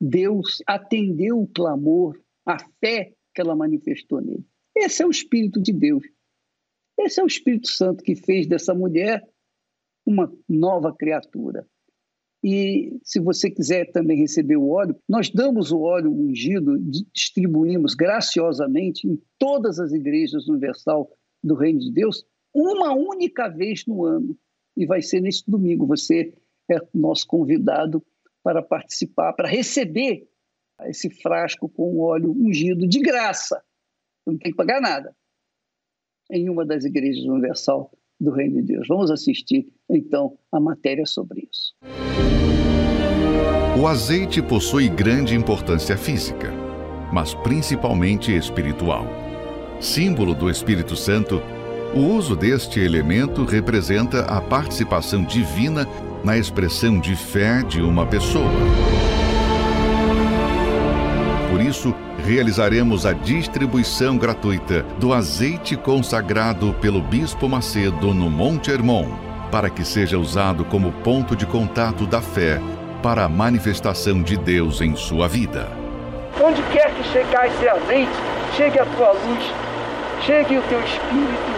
Deus atendeu o clamor, a fé que ela manifestou nele. Esse é o Espírito de Deus. Esse é o Espírito Santo que fez dessa mulher uma nova criatura. E se você quiser também receber o óleo, nós damos o óleo ungido, distribuímos graciosamente em todas as igrejas universal do Reino de Deus, uma única vez no ano. E vai ser neste domingo. Você é nosso convidado para participar, para receber esse frasco com óleo ungido de graça. Não tem que pagar nada. Em uma das igrejas universal do Reino de Deus. Vamos assistir, então, a matéria sobre isso.
O azeite possui grande importância física, mas principalmente espiritual. Símbolo do Espírito Santo, o uso deste elemento representa a participação divina na expressão de fé de uma pessoa. Por isso, realizaremos a distribuição gratuita do azeite consagrado pelo Bispo Macedo no Monte Hermon, para que seja usado como ponto de contato da fé para a manifestação de Deus em sua vida.
Onde quer que chegar esse azeite, chegue a tua luz, chegue o teu espírito,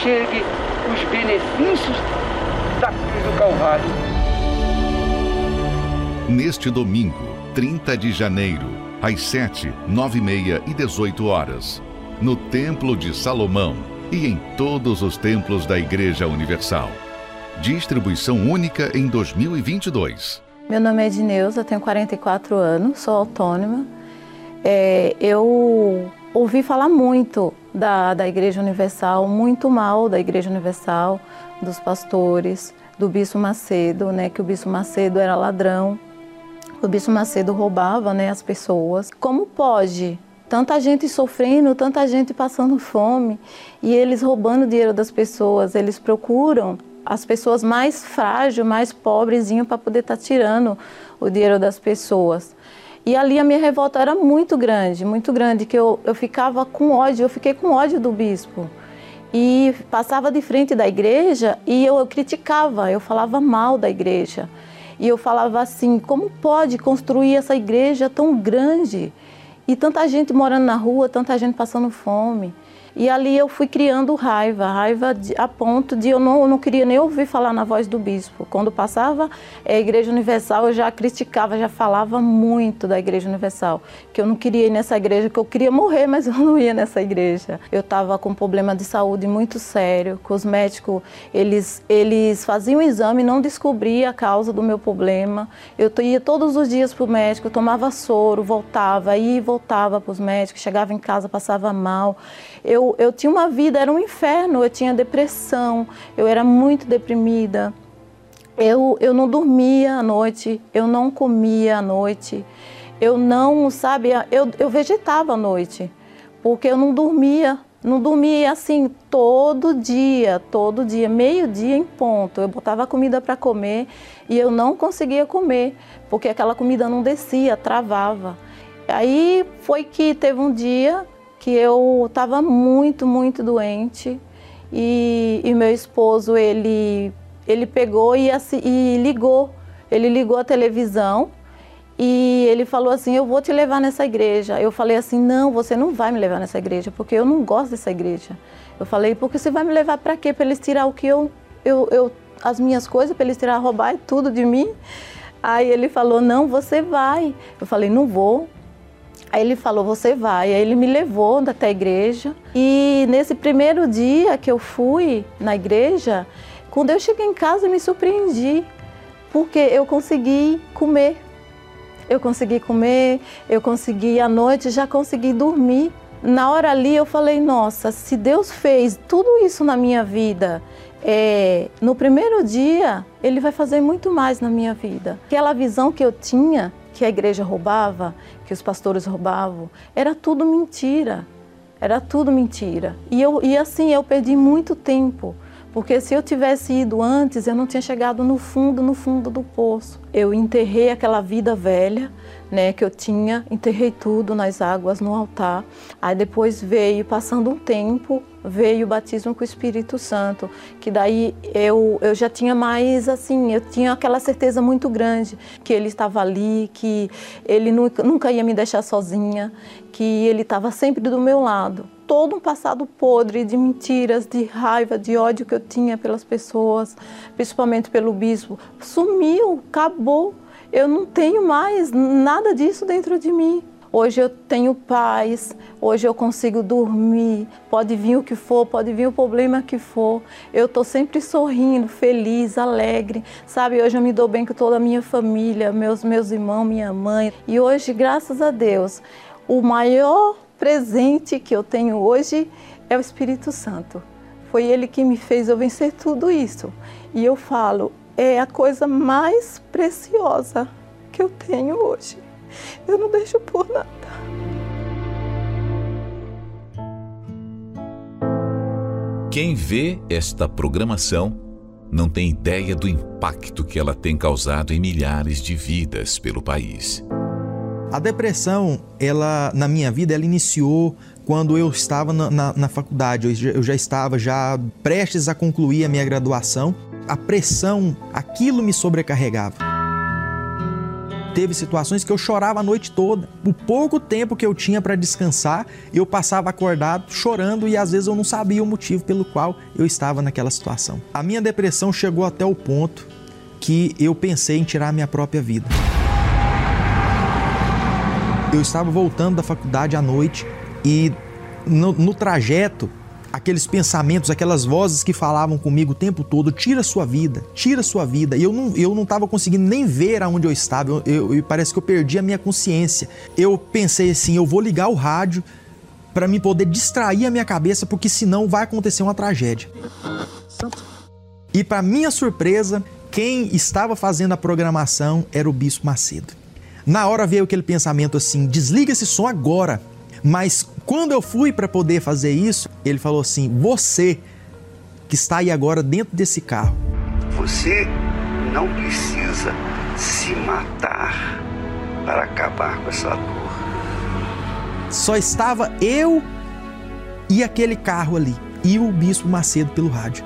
chegue os benefícios da cruz do Calvário.
Neste domingo, 30 de janeiro, às 7, 9 e meia e 18 horas, no Templo de Salomão e em todos os templos da Igreja Universal. Distribuição única em 2022.
Meu nome é Edneuza, tenho 44 anos, sou autônoma. É, eu ouvi falar muito da, da Igreja Universal, muito mal da Igreja Universal, dos pastores, do Bispo Macedo, né, que o Bispo Macedo era ladrão, o Bispo Macedo roubava né, as pessoas. Como pode? Tanta gente sofrendo, tanta gente passando fome e eles roubando o dinheiro das pessoas. Eles procuram as pessoas mais frágeis, mais pobrezinhas para poder estar tá tirando o dinheiro das pessoas. E ali a minha revolta era muito grande, muito grande, que eu, eu ficava com ódio, eu fiquei com ódio do bispo. E passava de frente da igreja e eu, eu criticava, eu falava mal da igreja. E eu falava assim: como pode construir essa igreja tão grande e tanta gente morando na rua, tanta gente passando fome? E ali eu fui criando raiva, raiva de, a ponto de eu não, eu não queria nem ouvir falar na voz do bispo. Quando passava a Igreja Universal, eu já criticava, já falava muito da Igreja Universal, que eu não queria ir nessa igreja, que eu queria morrer, mas eu não ia nessa igreja. Eu estava com um problema de saúde muito sério, que os médicos, eles, eles faziam um exame e não descobriam a causa do meu problema. Eu ia todos os dias para o médico, tomava soro, voltava, ia e voltava para os médicos, chegava em casa, passava mal. Eu, eu tinha uma vida, era um inferno, eu tinha depressão, eu era muito deprimida. Eu, eu não dormia à noite, eu não comia à noite, eu não, sabe, eu, eu vegetava à noite, porque eu não dormia, não dormia assim todo dia, todo dia, meio-dia em ponto. Eu botava comida para comer e eu não conseguia comer, porque aquela comida não descia, travava. Aí foi que teve um dia que eu estava muito, muito doente e, e, meu esposo ele ele pegou e, e ligou, ele ligou a televisão e ele falou assim, eu vou te levar nessa igreja. Eu falei assim, não, você não vai me levar nessa igreja, porque eu não gosto dessa igreja. Eu falei, porque você vai me levar para quê? Para eles tirar o que eu, eu, eu, as minhas coisas, para eles tirar, roubar tudo de mim? Aí ele falou, não, você vai. Eu falei, não vou. Aí ele falou, você vai. Aí ele me levou até a igreja. E nesse primeiro dia que eu fui na igreja, quando eu cheguei em casa, eu me surpreendi, porque eu consegui comer. Eu consegui comer, eu consegui à noite, já consegui dormir. Na hora ali eu falei, nossa, se Deus fez tudo isso na minha vida, é, no primeiro dia, Ele vai fazer muito mais na minha vida. Aquela visão que eu tinha que a igreja roubava, que os pastores roubavam, era tudo mentira. Era tudo mentira. E, eu, e assim, eu perdi muito tempo. Porque se eu tivesse ido antes, eu não tinha chegado no fundo, no fundo do poço. Eu enterrei aquela vida velha, né, que eu tinha, enterrei tudo nas águas no altar. Aí depois veio, passando um tempo, veio o batismo com o Espírito Santo, que daí eu, eu já tinha mais assim, eu tinha aquela certeza muito grande que ele estava ali, que ele nunca, nunca ia me deixar sozinha, que ele estava sempre do meu lado. Todo um passado podre de mentiras, de raiva, de ódio que eu tinha pelas pessoas, principalmente pelo bispo, sumiu, acabou. Eu não tenho mais nada disso dentro de mim. Hoje eu tenho paz, hoje eu consigo dormir, pode vir o que for, pode vir o problema que for. Eu estou sempre sorrindo, feliz, alegre, sabe? Hoje eu me dou bem com toda a minha família, meus, meus irmãos, minha mãe. E hoje, graças a Deus, o maior presente que eu tenho hoje é o Espírito Santo. Foi ele que me fez eu vencer tudo isso. E eu falo, é a coisa mais preciosa que eu tenho hoje. Eu não deixo por nada.
Quem vê esta programação não tem ideia do impacto que ela tem causado em milhares de vidas pelo país.
A depressão, ela na minha vida, ela iniciou quando eu estava na, na, na faculdade. Eu já, eu já estava já prestes a concluir a minha graduação. A pressão, aquilo me sobrecarregava. Teve situações que eu chorava a noite toda. O pouco tempo que eu tinha para descansar, eu passava acordado chorando e às vezes eu não sabia o motivo pelo qual eu estava naquela situação. A minha depressão chegou até o ponto que eu pensei em tirar a minha própria vida. Eu estava voltando da faculdade à noite e no, no trajeto aqueles pensamentos, aquelas vozes que falavam comigo o tempo todo, tira sua vida, tira sua vida. E eu não, eu não estava conseguindo nem ver aonde eu estava, eu, eu, parece que eu perdi a minha consciência. Eu pensei assim, eu vou ligar o rádio para me poder distrair a minha cabeça, porque senão vai acontecer uma tragédia. E para minha surpresa, quem estava fazendo a programação era o Bispo Macedo. Na hora veio aquele pensamento assim: desliga esse som agora. Mas quando eu fui para poder fazer isso, ele falou assim: Você que está aí agora dentro desse carro.
Você não precisa se matar para acabar com essa dor.
Só estava eu e aquele carro ali, e o Bispo Macedo pelo rádio.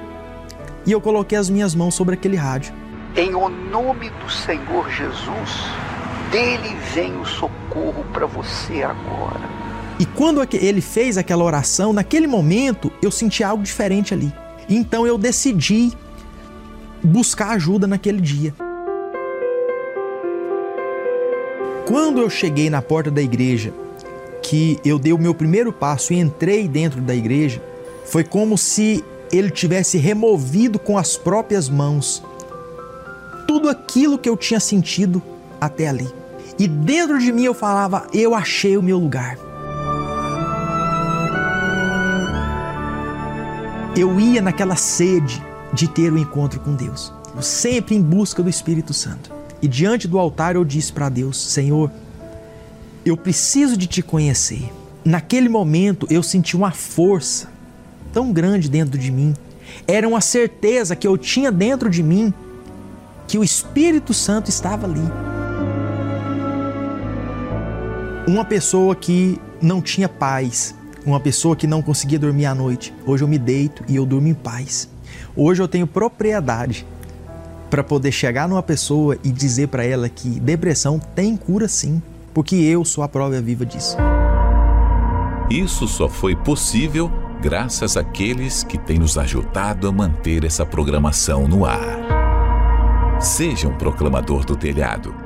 E eu coloquei as minhas mãos sobre aquele rádio.
Em o nome do Senhor Jesus, dele vem o socorro para você agora.
E quando ele fez aquela oração, naquele momento eu senti algo diferente ali. Então eu decidi buscar ajuda naquele dia. Quando eu cheguei na porta da igreja, que eu dei o meu primeiro passo e entrei dentro da igreja, foi como se ele tivesse removido com as próprias mãos tudo aquilo que eu tinha sentido até ali. E dentro de mim eu falava: eu achei o meu lugar. eu ia naquela sede de ter o um encontro com Deus, sempre em busca do Espírito Santo. E diante do altar eu disse para Deus: Senhor, eu preciso de te conhecer. Naquele momento eu senti uma força tão grande dentro de mim. Era uma certeza que eu tinha dentro de mim que o Espírito Santo estava ali. Uma pessoa que não tinha paz, uma pessoa que não conseguia dormir à noite. Hoje eu me deito e eu durmo em paz. Hoje eu tenho propriedade para poder chegar numa pessoa e dizer para ela que depressão tem cura sim, porque eu sou a prova viva disso.
Isso só foi possível graças àqueles que têm nos ajudado a manter essa programação no ar. Seja um proclamador do telhado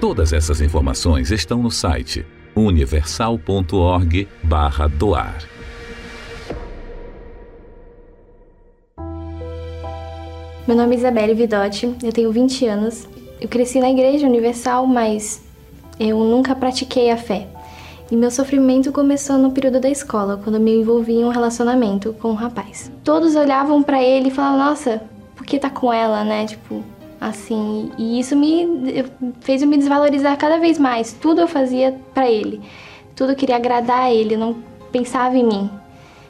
Todas essas informações estão no site universal.org/doar.
Meu nome é Isabelle Vidotti, eu tenho 20 anos. Eu cresci na Igreja Universal, mas eu nunca pratiquei a fé. E meu sofrimento começou no período da escola, quando eu me envolvi em um relacionamento com um rapaz. Todos olhavam para ele e falavam: "Nossa, por que tá com ela, né? Tipo, assim, e isso me fez eu me desvalorizar cada vez mais. Tudo eu fazia para ele. Tudo eu queria agradar a ele, não pensava em mim.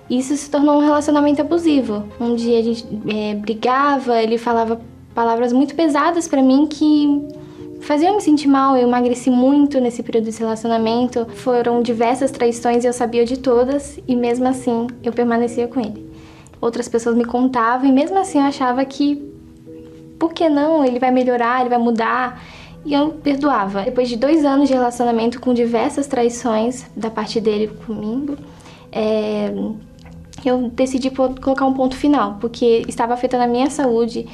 Isso se tornou um relacionamento abusivo. Um dia a gente é, brigava, ele falava palavras muito pesadas para mim que fazia eu me sentir mal, eu emagreci muito nesse período desse relacionamento. Foram diversas traições e eu sabia de todas, e mesmo assim eu permanecia com ele. Outras pessoas me contavam e mesmo assim eu achava que por que não? Ele vai melhorar, ele vai mudar. E eu perdoava. Depois de dois anos de relacionamento com diversas traições da parte dele comigo, é, eu decidi colocar um ponto final, porque estava afetando a minha saúde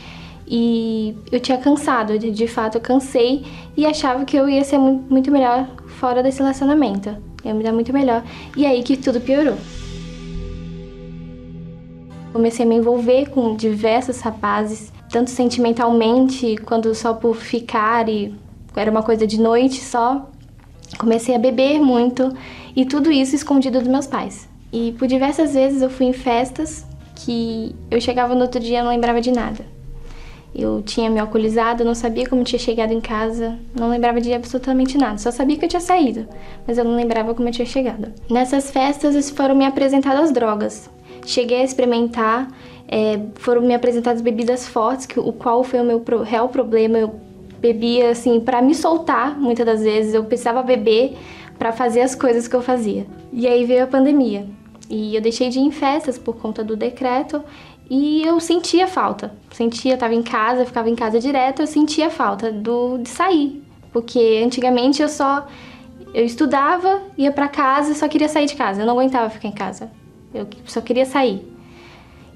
e eu tinha cansado, de, fato eu cansei e achava que eu ia ser muito melhor fora desse relacionamento. Ia me dar muito melhor. E aí que tudo piorou. Comecei a me envolver com diversos rapazes, tanto sentimentalmente quanto só por ficar e era uma coisa de noite só. Comecei a beber muito e tudo isso escondido dos meus pais. E por diversas vezes eu fui em festas que eu chegava no outro dia e não lembrava de nada. Eu tinha me alcoolizado, não sabia como tinha chegado em casa, não lembrava de absolutamente nada. Só sabia que eu tinha saído, mas eu não lembrava como eu tinha chegado. Nessas festas foram me apresentadas drogas. Cheguei a experimentar, é, foram me apresentadas bebidas fortes, que, o qual foi o meu pro, real problema. Eu bebia assim para me soltar, muitas das vezes eu precisava beber para fazer as coisas que eu fazia. E aí veio a pandemia. E eu deixei de ir em festas por conta do decreto e eu sentia falta. Sentia, estava em casa, ficava em casa direto, eu sentia falta do de sair, porque antigamente eu só eu estudava, ia para casa, só queria sair de casa. Eu não aguentava ficar em casa. Eu só queria sair.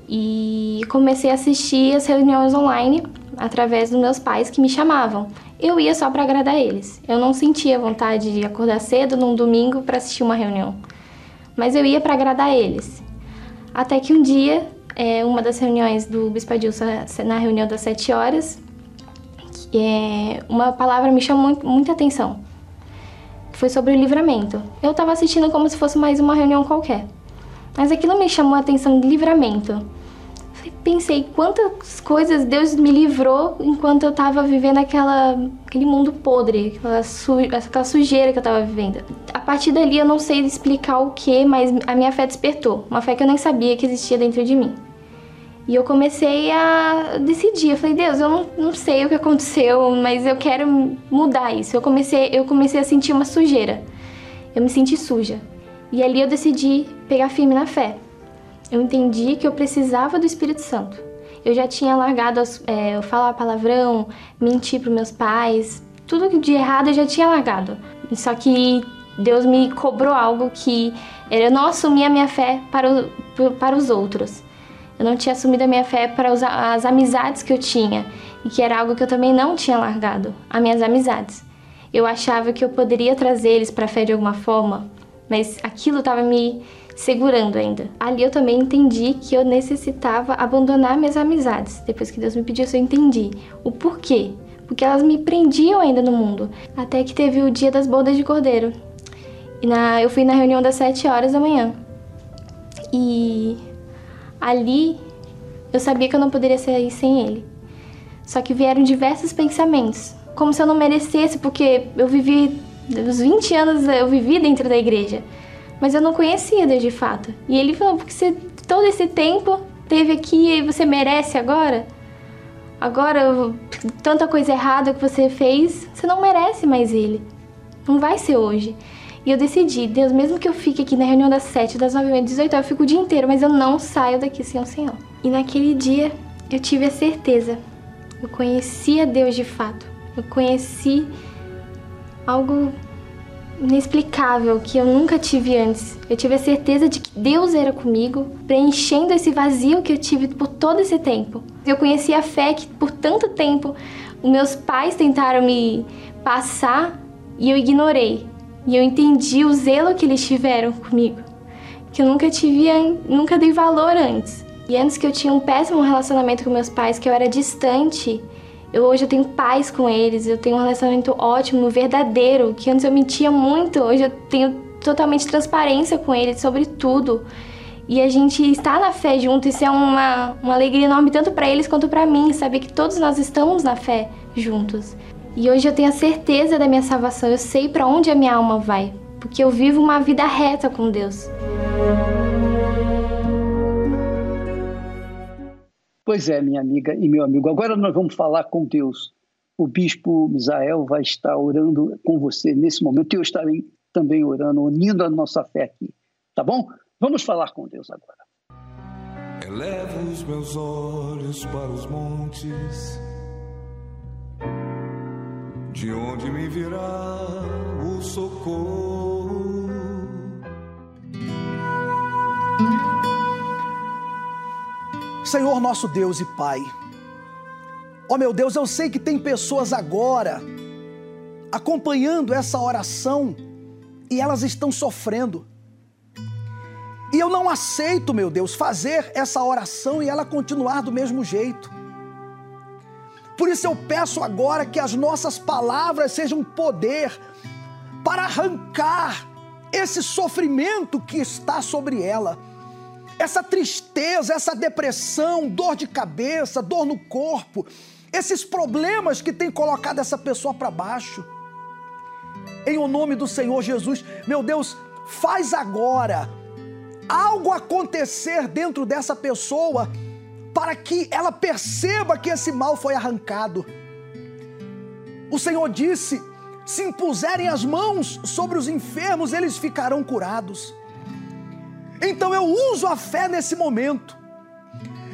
E comecei a assistir as reuniões online através dos meus pais que me chamavam. Eu ia só para agradar eles. Eu não sentia vontade de acordar cedo num domingo para assistir uma reunião. Mas eu ia para agradar eles. Até que um dia é, uma das reuniões do Bispo Adilson na reunião das sete horas, é, uma palavra me chamou muito, muita atenção. Foi sobre o livramento. Eu estava assistindo como se fosse mais uma reunião qualquer. Mas aquilo me chamou a atenção de livramento. Pensei quantas coisas Deus me livrou enquanto eu estava vivendo aquela, aquele mundo podre, aquela, su, aquela sujeira que eu estava vivendo. A partir dali eu não sei explicar o que, mas a minha fé despertou. Uma fé que eu nem sabia que existia dentro de mim. E eu comecei a decidir. Eu falei, Deus, eu não, não sei o que aconteceu, mas eu quero mudar isso. Eu comecei, eu comecei a sentir uma sujeira. Eu me senti suja. E ali eu decidi pegar firme na fé. Eu entendi que eu precisava do Espírito Santo. Eu já tinha largado é, falar palavrão, mentir para meus pais, tudo de errado eu já tinha largado. Só que Deus me cobrou algo que era não assumir a minha fé para, o, para os outros. Eu não tinha assumido a minha fé para os, as amizades que eu tinha e que era algo que eu também não tinha largado, as minhas amizades. Eu achava que eu poderia trazer eles para a fé de alguma forma, mas aquilo estava me segurando ainda. Ali eu também entendi que eu necessitava abandonar minhas amizades. Depois que Deus me pediu isso, eu entendi o porquê. Porque elas me prendiam ainda no mundo. Até que teve o dia das bodas de cordeiro. E na, eu fui na reunião das 7 horas da manhã. E Ali, eu sabia que eu não poderia sair sem ele. Só que vieram diversos pensamentos, como se eu não merecesse, porque eu vivi os 20 anos eu vivi dentro da igreja, mas eu não conhecia Deus de fato. E ele falou: "Porque você todo esse tempo teve aqui e você merece agora? Agora tanta coisa errada que você fez, você não merece mais ele. Não vai ser hoje." E eu decidi, Deus, mesmo que eu fique aqui na reunião das 7, das 9 às 18 eu fico o dia inteiro, mas eu não saio daqui sem o Senhor. E naquele dia eu tive a certeza. Eu conheci a Deus de fato. Eu conheci algo inexplicável que eu nunca tive antes. Eu tive a certeza de que Deus era comigo, preenchendo esse vazio que eu tive por todo esse tempo. Eu conheci a fé que por tanto tempo meus pais tentaram me passar e eu ignorei. E eu entendi o zelo que eles tiveram comigo, que eu nunca tive, nunca dei valor antes. E antes que eu tinha um péssimo relacionamento com meus pais, que eu era distante, eu hoje eu tenho paz com eles, eu tenho um relacionamento ótimo, verdadeiro, que antes eu mentia muito, hoje eu tenho totalmente transparência com eles sobre tudo. E a gente está na fé junto, isso é uma, uma alegria enorme tanto para eles quanto para mim, saber que todos nós estamos na fé juntos. E hoje eu tenho a certeza da minha salvação, eu sei para onde a minha alma vai, porque eu vivo uma vida reta com Deus.
Pois é, minha amiga e meu amigo. Agora nós vamos falar com Deus. O bispo Misael vai estar orando com você nesse momento. Eu estarei também orando, unindo a nossa fé aqui. Tá bom? Vamos falar com Deus agora.
Elevo os meus olhos para os montes, de onde me virá o socorro.
Senhor nosso Deus e Pai, ó oh meu Deus, eu sei que tem pessoas agora acompanhando essa oração e elas estão sofrendo. E eu não aceito, meu Deus, fazer essa oração e ela continuar do mesmo jeito. Por isso eu peço agora que as nossas palavras sejam poder para arrancar esse sofrimento que está sobre ela. Essa tristeza, essa depressão, dor de cabeça, dor no corpo, esses problemas que tem colocado essa pessoa para baixo. Em o nome do Senhor Jesus, meu Deus, faz agora algo acontecer dentro dessa pessoa para que ela perceba que esse mal foi arrancado. O Senhor disse: se impuserem as mãos sobre os enfermos, eles ficarão curados. Então eu uso a fé nesse momento.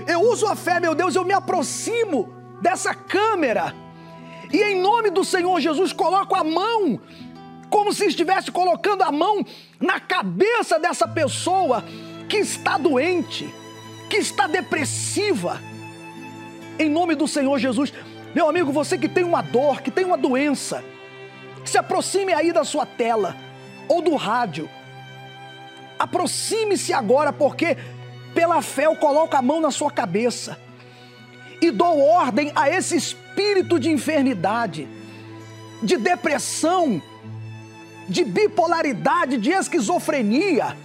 Eu uso a fé, meu Deus, eu me aproximo dessa câmera e em nome do Senhor Jesus coloco a mão como se estivesse colocando a mão na cabeça dessa pessoa que está doente, que está depressiva. Em nome do Senhor Jesus, meu amigo, você que tem uma dor, que tem uma doença, se aproxime aí da sua tela ou do rádio. Aproxime-se agora, porque pela fé eu coloco a mão na sua cabeça e dou ordem a esse espírito de enfermidade, de depressão, de bipolaridade, de esquizofrenia,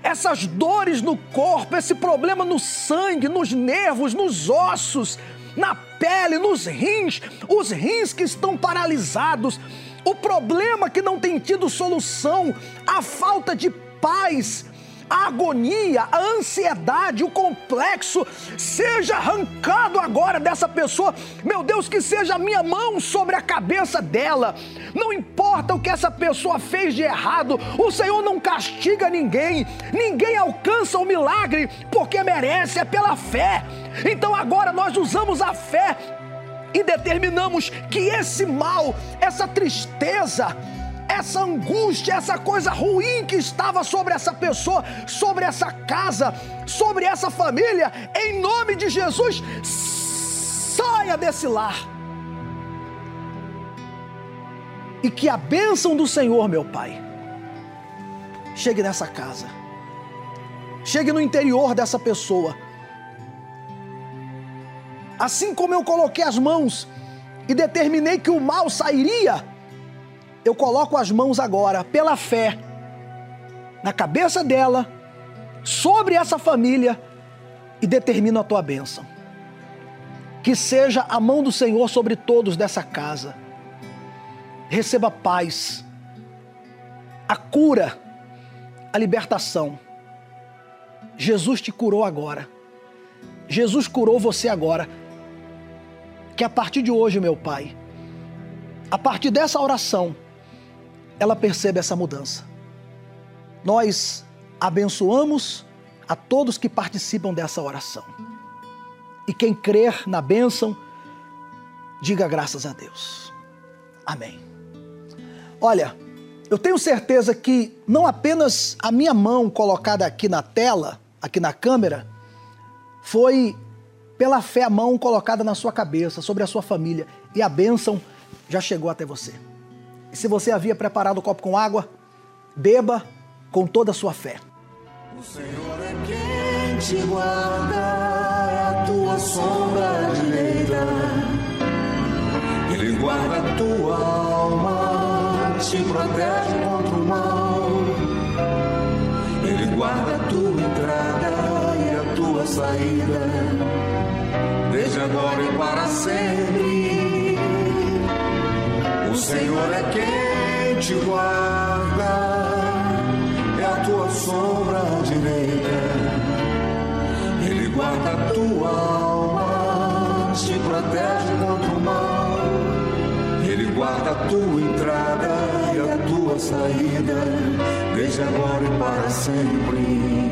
essas dores no corpo, esse problema no sangue, nos nervos, nos ossos, na pele, nos rins, os rins que estão paralisados, o problema que não tem tido solução, a falta de paz, a agonia, a ansiedade, o complexo, seja arrancado agora dessa pessoa. Meu Deus, que seja a minha mão sobre a cabeça dela. Não importa o que essa pessoa fez de errado, o Senhor não castiga ninguém, ninguém alcança o milagre porque merece, é pela fé. Então agora nós usamos a fé e determinamos que esse mal, essa tristeza, essa angústia, essa coisa ruim que estava sobre essa pessoa, sobre essa casa, sobre essa família, em nome de Jesus, saia desse lar. E que a bênção do Senhor, meu Pai, chegue nessa casa, chegue no interior dessa pessoa. Assim como eu coloquei as mãos e determinei que o mal sairia, eu coloco as mãos agora, pela fé, na cabeça dela, sobre essa família e determino a tua bênção. Que seja a mão do Senhor sobre todos dessa casa. Receba paz, a cura, a libertação. Jesus te curou agora. Jesus curou você agora. Que a partir de hoje, meu Pai, a partir dessa oração, ela percebe essa mudança. Nós abençoamos a todos que participam dessa oração. E quem crer na bênção, diga graças a Deus. Amém. Olha, eu tenho certeza que não apenas a minha mão colocada aqui na tela, aqui na câmera, foi pela fé a mão colocada na sua cabeça, sobre a sua família, e a bênção já chegou até você. E se você havia preparado o copo com água, beba com toda a sua fé. O Senhor é quem
te guarda, a tua sombra direita. Ele guarda a tua alma, te protege contra o mal. Ele guarda a tua entrada e a tua saída, desde agora e para sempre. O Senhor é quem te guarda tua sombra direita. Ele guarda a tua alma, te protege contra o mal. Ele guarda a tua entrada e a tua saída, desde agora e para sempre.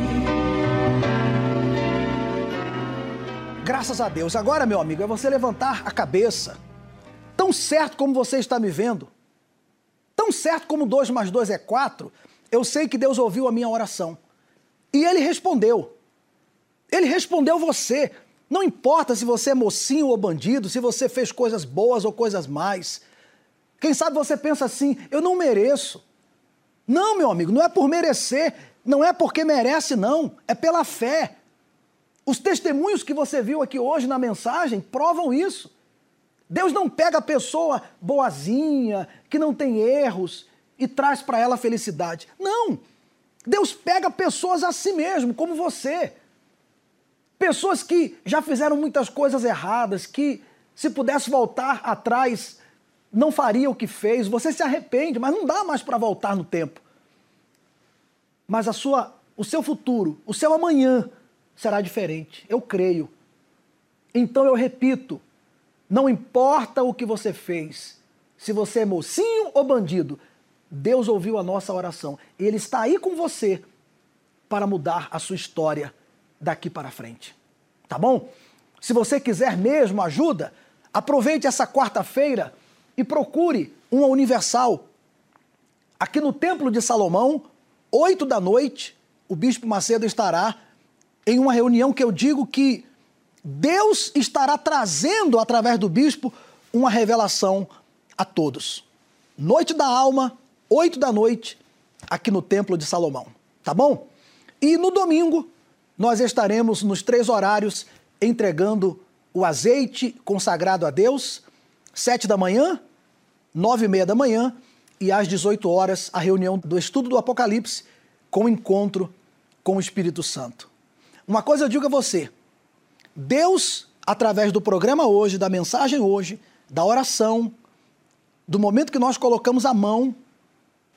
Graças a Deus. Agora, meu amigo, é você levantar a cabeça. Tão certo como você está me vendo, tão certo como 2 mais 2 é 4, eu sei que Deus ouviu a minha oração. E ele respondeu. Ele respondeu você. Não importa se você é mocinho ou bandido, se você fez coisas boas ou coisas mais. Quem sabe você pensa assim: eu não mereço. Não, meu amigo, não é por merecer, não é porque merece, não, é pela fé. Os testemunhos que você viu aqui hoje na mensagem provam isso. Deus não pega a pessoa boazinha, que não tem erros, e traz para ela felicidade. Não! Deus pega pessoas a si mesmo, como você. Pessoas que já fizeram muitas coisas erradas, que se pudesse voltar atrás, não faria o que fez. Você se arrepende, mas não dá mais para voltar no tempo. Mas a sua, o seu futuro, o seu amanhã será diferente. Eu creio. Então eu repito, não importa o que você fez, se você é mocinho ou bandido, Deus ouviu a nossa oração. Ele está aí com você para mudar a sua história daqui para frente. Tá bom? Se você quiser mesmo ajuda, aproveite essa quarta-feira e procure uma universal. Aqui no Templo de Salomão, oito da noite, o Bispo Macedo estará em uma reunião que eu digo que Deus estará trazendo através do bispo uma revelação a todos. Noite da alma, 8 da noite, aqui no Templo de Salomão. Tá bom? E no domingo, nós estaremos nos três horários entregando o azeite consagrado a Deus, sete da manhã, nove e meia da manhã e às 18 horas a reunião do estudo do Apocalipse com o encontro com o Espírito Santo. Uma coisa eu digo a você: Deus, através do programa hoje, da mensagem hoje, da oração, do momento que nós colocamos a mão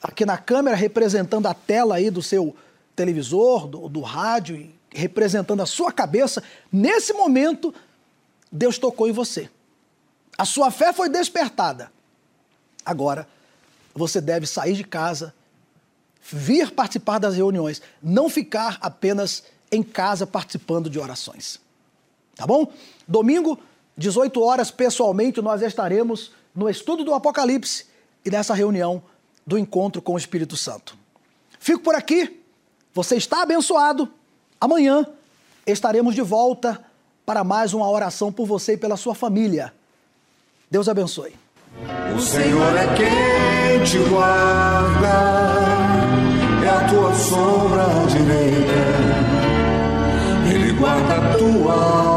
aqui na câmera representando a tela aí do seu televisor, do, do rádio, representando a sua cabeça, nesse momento, Deus tocou em você. A sua fé foi despertada. Agora, você deve sair de casa, vir participar das reuniões, não ficar apenas em casa participando de orações. Tá bom? Domingo, 18 horas, pessoalmente, nós estaremos no estudo do Apocalipse e nessa reunião do encontro com o Espírito Santo. Fico por aqui. Você está abençoado. Amanhã estaremos de volta para mais uma oração por você e pela sua família. Deus abençoe.
O Senhor é quem te guarda, é a tua sombra direita. Ele guarda a tua alma,